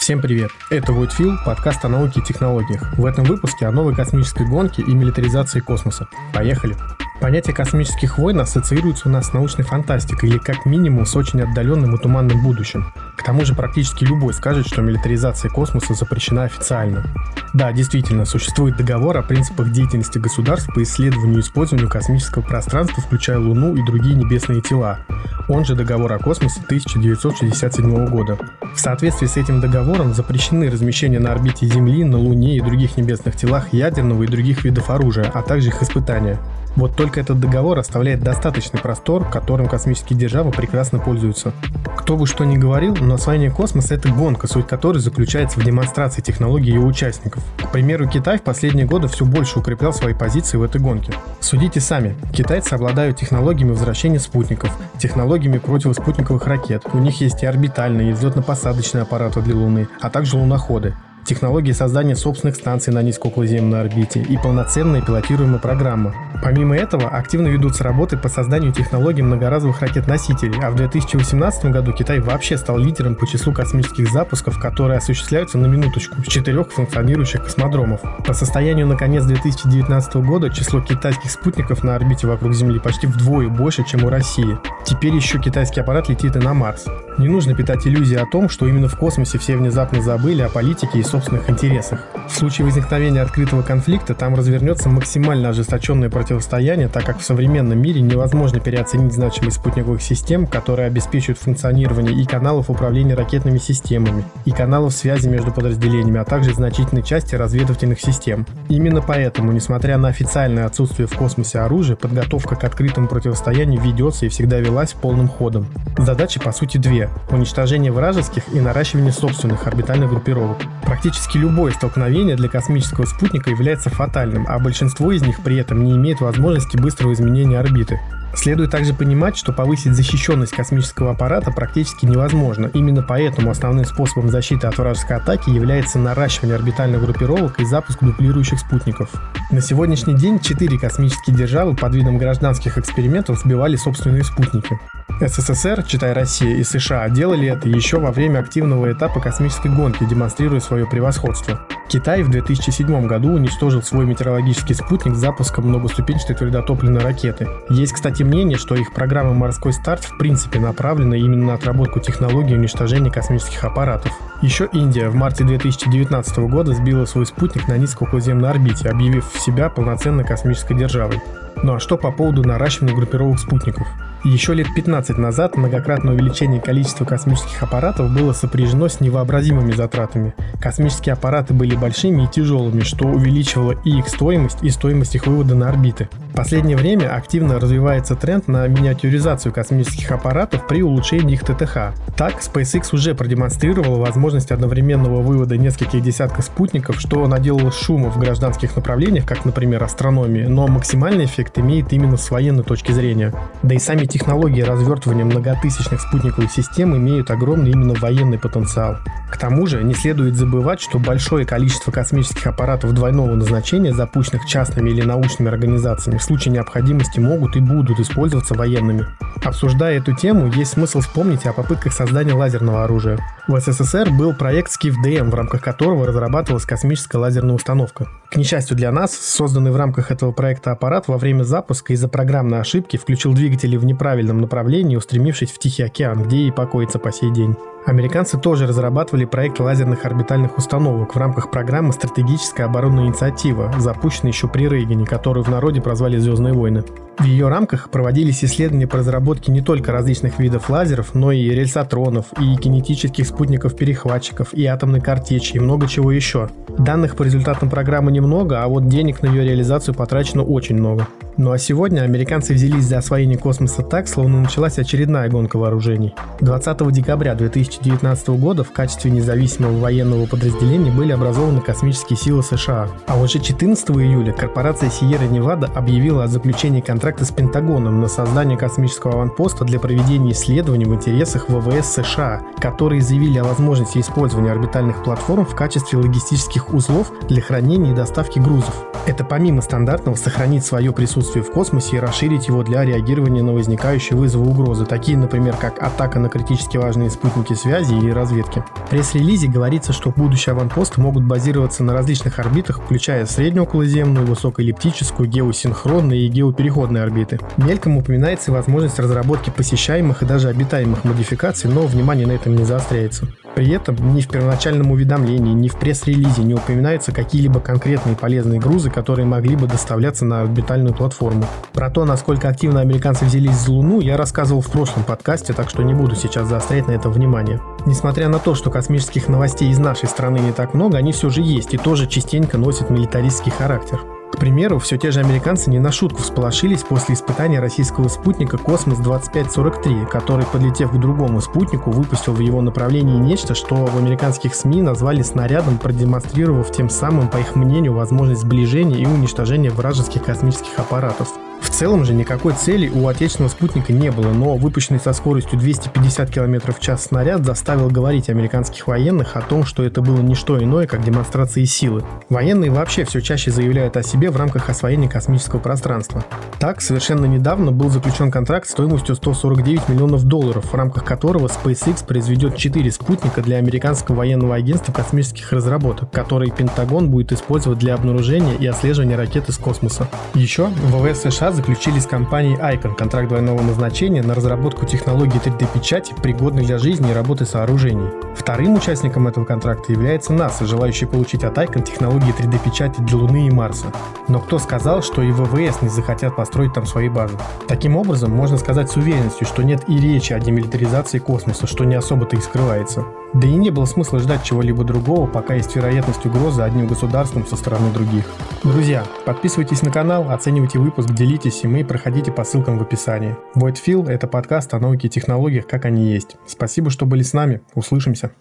Всем привет! Это Voidfield, подкаст о науке и технологиях. В этом выпуске о новой космической гонке и милитаризации космоса. Поехали! Понятие космических войн ассоциируется у нас с научной фантастикой или как минимум с очень отдаленным и туманным будущим. К тому же практически любой скажет, что милитаризация космоса запрещена официально. Да, действительно, существует договор о принципах деятельности государств по исследованию и использованию космического пространства, включая Луну и другие небесные тела. Он же договор о космосе 1967 года. В соответствии с этим договором запрещены размещения на орбите Земли, на Луне и других небесных телах ядерного и других видов оружия, а также их испытания. Вот только этот договор оставляет достаточный простор, которым космические державы прекрасно пользуются. Кто бы что ни говорил, но освоение космоса – это гонка, суть которой заключается в демонстрации технологий ее участников. К примеру, Китай в последние годы все больше укреплял свои позиции в этой гонке. Судите сами, китайцы обладают технологиями возвращения спутников, технологиями противоспутниковых ракет, у них есть и орбитальные, и взлетно-посадочные аппараты для Луны, а также луноходы технологии создания собственных станций на низкооколоземной орбите и полноценная пилотируемая программа. Помимо этого, активно ведутся работы по созданию технологий многоразовых ракет-носителей, а в 2018 году Китай вообще стал лидером по числу космических запусков, которые осуществляются на минуточку с четырех функционирующих космодромов. По состоянию на конец 2019 года число китайских спутников на орбите вокруг Земли почти вдвое больше, чем у России. Теперь еще китайский аппарат летит и на Марс. Не нужно питать иллюзии о том, что именно в космосе все внезапно забыли о политике и собственных интересах. В случае возникновения открытого конфликта там развернется максимально ожесточенное противостояние, так как в современном мире невозможно переоценить значимость спутниковых систем, которые обеспечивают функционирование и каналов управления ракетными системами, и каналов связи между подразделениями, а также значительной части разведывательных систем. Именно поэтому, несмотря на официальное отсутствие в космосе оружия, подготовка к открытому противостоянию ведется и всегда велась полным ходом. Задачи по сути две – уничтожение вражеских и наращивание собственных орбитальных группировок. Практически любое столкновение для космического спутника является фатальным, а большинство из них при этом не имеет возможности быстрого изменения орбиты. Следует также понимать, что повысить защищенность космического аппарата практически невозможно. Именно поэтому основным способом защиты от вражеской атаки является наращивание орбитальных группировок и запуск дуплирующих спутников. На сегодняшний день четыре космические державы под видом гражданских экспериментов сбивали собственные спутники. СССР, читай Россия и США, делали это еще во время активного этапа космической гонки, демонстрируя свое превосходство. Китай в 2007 году уничтожил свой метеорологический спутник с запуском многоступенчатой твердотопливной ракеты. Есть, кстати, мнение, что их программа «Морской старт» в принципе направлена именно на отработку технологий уничтожения космических аппаратов. Еще Индия в марте 2019 года сбила свой спутник на низкооколоземной орбите, объявив себя полноценной космической державой. Ну а что по поводу наращивания группировок спутников? Еще лет 15 назад многократное увеличение количества космических аппаратов было сопряжено с невообразимыми затратами. Космические аппараты были большими и тяжелыми, что увеличивало и их стоимость, и стоимость их вывода на орбиты. В последнее время активно развивается тренд на миниатюризацию космических аппаратов при улучшении их ТТХ. Так, SpaceX уже продемонстрировала возможность одновременного вывода нескольких десятков спутников, что наделало шума в гражданских направлениях, как, например, астрономии, но максимальный эффект имеет именно с военной точки зрения. Да и сами технологии развертывания многотысячных спутниковых систем имеют огромный именно военный потенциал. К тому же не следует забывать, что большое количество космических аппаратов двойного назначения, запущенных частными или научными организациями, в случае необходимости могут и будут использоваться военными. Обсуждая эту тему, есть смысл вспомнить о попытках создания лазерного оружия. В СССР был проект SkifDM, в рамках которого разрабатывалась космическая лазерная установка. К несчастью для нас, созданный в рамках этого проекта аппарат во время запуска из-за программной ошибки включил двигатели в неправильном направлении, устремившись в Тихий океан, где и покоится по сей день. Американцы тоже разрабатывали проект лазерных орбитальных установок в рамках программы «Стратегическая оборонная инициатива», запущенной еще при Рейгане, которую в народе прозвали «Звездные войны». В ее рамках проводились исследования по разработке не только различных видов лазеров, но и рельсотронов, и кинетических спутников-перехватчиков, и атомной картечи, и много чего еще. Данных по результатам программы немного, а вот денег на ее реализацию потрачено очень много. Ну а сегодня американцы взялись за освоение космоса так, словно началась очередная гонка вооружений. 20 декабря 2019 года в качестве независимого военного подразделения были образованы космические силы США. А уже 14 июля корпорация Sierra Nevada объявила о заключении контракта с Пентагоном на создание космического аванпоста для проведения исследований в интересах ВВС США, которые заявили о возможности использования орбитальных платформ в качестве логистических узлов для хранения и доставки грузов. Это помимо стандартного сохранить свое присутствие в космосе и расширить его для реагирования на возникающие вызовы угрозы, такие, например, как атака на критически важные спутники связи или разведки. В пресс-релизе говорится, что будущие аванпосты могут базироваться на различных орбитах, включая среднеоколоземную, высокоэллиптическую, геосинхронные и геопереходные орбиты. Мельком упоминается и возможность разработки посещаемых и даже обитаемых модификаций, но внимание на этом не заостряется. При этом ни в первоначальном уведомлении, ни в пресс-релизе не упоминаются какие-либо конкретные полезные грузы, которые могли бы доставляться на орбитальную платформу. Про то, насколько активно американцы взялись за Луну, я рассказывал в прошлом подкасте, так что не буду сейчас заострять на это внимание. Несмотря на то, что космических новостей из нашей страны не так много, они все же есть и тоже частенько носят милитаристский характер. Примеру, все те же американцы не на шутку всполошились после испытания российского спутника «Космос-2543», который, подлетев к другому спутнику, выпустил в его направлении нечто, что в американских СМИ назвали снарядом, продемонстрировав тем самым, по их мнению, возможность сближения и уничтожения вражеских космических аппаратов. В целом же никакой цели у отечественного спутника не было, но выпущенный со скоростью 250 км в час снаряд заставил говорить американских военных о том, что это было не что иное, как демонстрации силы. Военные вообще все чаще заявляют о себе в рамках освоения космического пространства. Так, совершенно недавно был заключен контракт стоимостью 149 миллионов долларов, в рамках которого SpaceX произведет 4 спутника для американского военного агентства космических разработок, которые Пентагон будет использовать для обнаружения и отслеживания ракет из космоса. Еще ВВС США заключили с компанией Icon контракт двойного назначения на разработку технологии 3D-печати, пригодной для жизни и работы сооружений. Вторым участником этого контракта является НАСА, желающий получить от Icon технологии 3D-печати для Луны и Марса. Но кто сказал, что и ВВС не захотят построить там свои базы? Таким образом, можно сказать с уверенностью, что нет и речи о демилитаризации космоса, что не особо-то и скрывается. Да и не было смысла ждать чего-либо другого, пока есть вероятность угрозы одним государством со стороны других. Друзья, подписывайтесь на канал, оценивайте выпуск, делитесь им и проходите по ссылкам в описании. Void Feel – это подкаст о науке и технологиях, как они есть. Спасибо, что были с нами. Услышимся.